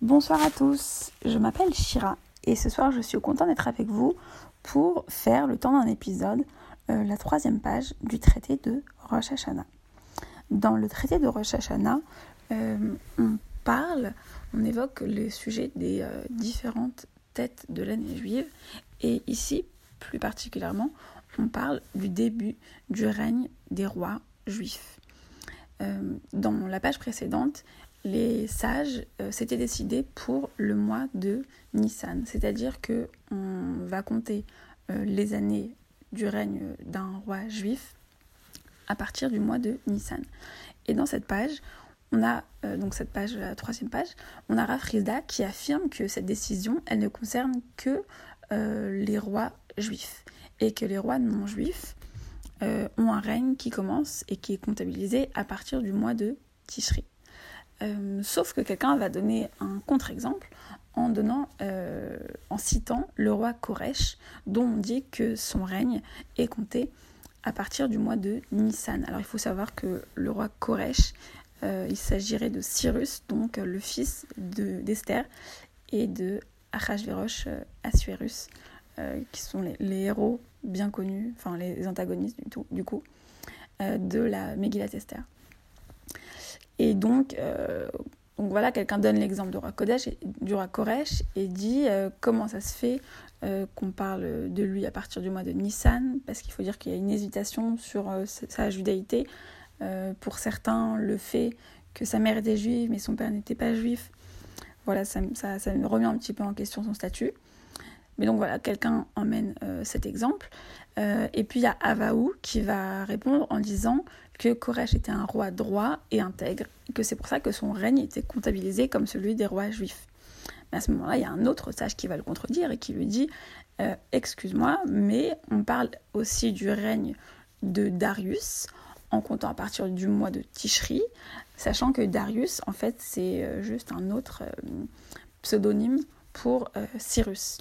Bonsoir à tous, je m'appelle Shira et ce soir je suis content d'être avec vous pour faire le temps d'un épisode euh, la troisième page du traité de Rosh Hashanah. Dans le traité de Rosh Hashanah, euh, on parle, on évoque le sujet des euh, différentes têtes de l'année juive et ici plus particulièrement on parle du début du règne des rois juifs. dans la page précédente, les sages euh, s'étaient décidés pour le mois de Nissan, c'est-à-dire que on va compter euh, les années du règne d'un roi juif à partir du mois de Nissan. Et dans cette page, on a euh, donc cette page, la troisième page, on a qui affirme que cette décision, elle ne concerne que les rois juifs et que les rois non juifs ont un règne qui commence et qui est comptabilisé à partir du mois de Tishri. Euh, sauf que quelqu'un va donner un contre-exemple euh, en citant le roi Koresh, dont on dit que son règne est compté à partir du mois de Nissan. Alors il faut savoir que le roi Koresh, euh, il s'agirait de Cyrus, donc le fils d'Esther, et de Achashverosh Assuérus, qui sont les, héros bien connus, enfin les antagonistes du, du coup, de la Megillat Esther. Et donc, euh, donc voilà, quelqu'un donne l'exemple du roi, Kodesh, du roi Koresh et dit euh, comment ça se fait euh, qu'on parle de lui à partir du mois de Nissan, parce qu'il faut dire qu'il y a une hésitation sur sa judaïté. pour certains, le fait que sa mère était juive, mais son père n'était pas juif, voilà, ça, remet un petit peu en question son statut. Mais donc voilà, quelqu'un emmène cet exemple. et puis il y a Avaou qui va répondre en disant que Koresh était un roi droit et intègre, que c'est pour ça que son règne était comptabilisé comme celui des rois juifs. Mais à ce moment-là, il y a un autre sage qui va le contredire et qui lui dit euh, Excuse-moi, mais on parle aussi du règne de Darius, en comptant à partir du mois de Tishri, sachant que Darius, en fait, c'est euh, juste un autre euh, pseudonyme pour Cyrus.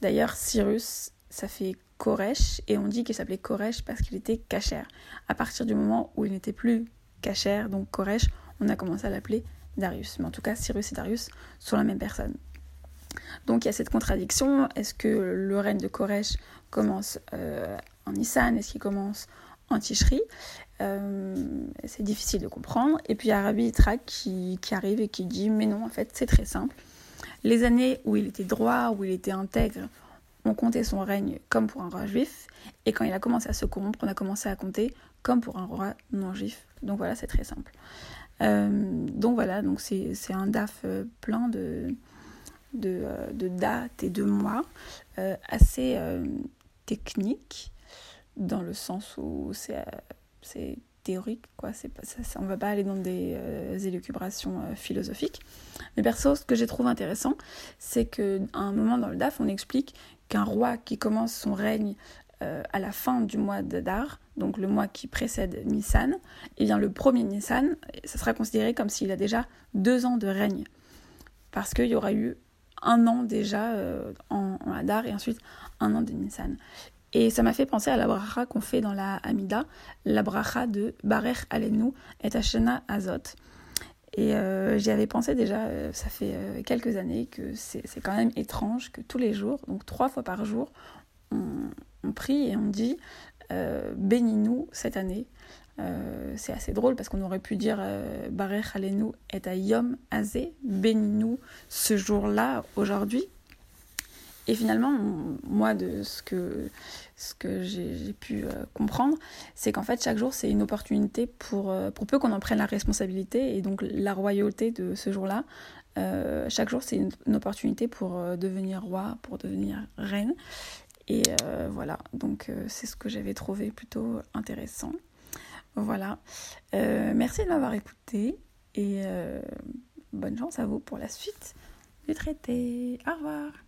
D'ailleurs, Cyrus, ça fait Koresh, et on dit qu'il s'appelait Koresh parce qu'il était cachère. À partir du moment où il n'était plus cachère, donc Koresh, on a commencé à l'appeler Darius. Mais en tout cas, Cyrus et Darius sont la même personne. Donc il y a cette contradiction. Est-ce que le règne de Koresh commence euh, en Nissan? Est-ce qu'il commence en Tishri euh, C'est difficile de comprendre. Et puis il y a Rabbi Yitzhak qui, qui arrive et qui dit Mais non, en fait, c'est très simple. Les années où il était droit, où il était intègre, on comptait son règne comme pour un roi juif, et quand il a commencé à se corrompre, on a commencé à compter comme pour un roi non juif. Donc voilà, c'est très simple. Euh, donc voilà, donc c'est un DAF euh, plein de, euh, de, dates et de mois, assez technique, dans le sens où c'est théorique, quoi. C'est pas, ça, va pas aller dans des élucubrations philosophiques. Mais perso, ce que j'ai trouvé intéressant, c'est qu'à un moment dans le DAF, on explique qu'un roi qui commence son règne euh, à la fin du mois d'Adar, donc le mois qui précède Nissan, et eh bien le premier Nissan, ça sera considéré comme s'il a déjà deux ans de règne, parce qu'il y aura eu un an déjà euh, en, Adar et ensuite un an de Nissan. Et ça m'a fait penser à la bracha qu'on fait dans la Hamida, la bracha de Barech Alenu et Hashena Azot. Et euh, j'y avais pensé déjà, euh, ça fait euh, quelques années, que c'est quand même étrange que tous les jours, donc trois fois par jour, on, prie et on dit bénis-nous cette année. c'est assez drôle parce qu'on aurait pu dire Barech Alenu et Ayom Azé, bénis-nous ce jour-là, aujourd'hui. Et finalement, moi, de ce que, j'ai pu euh, comprendre, c'est qu'en fait, chaque jour, c'est une opportunité pour, euh, pour peu qu'on en prenne la responsabilité et donc la royauté de ce jour-là. Euh, chaque jour, c'est une, opportunité pour devenir roi, pour devenir reine. Et voilà, donc c'est ce que j'avais trouvé plutôt intéressant. Voilà. merci de m'avoir écouté et bonne chance à vous pour la suite du traité. Au revoir.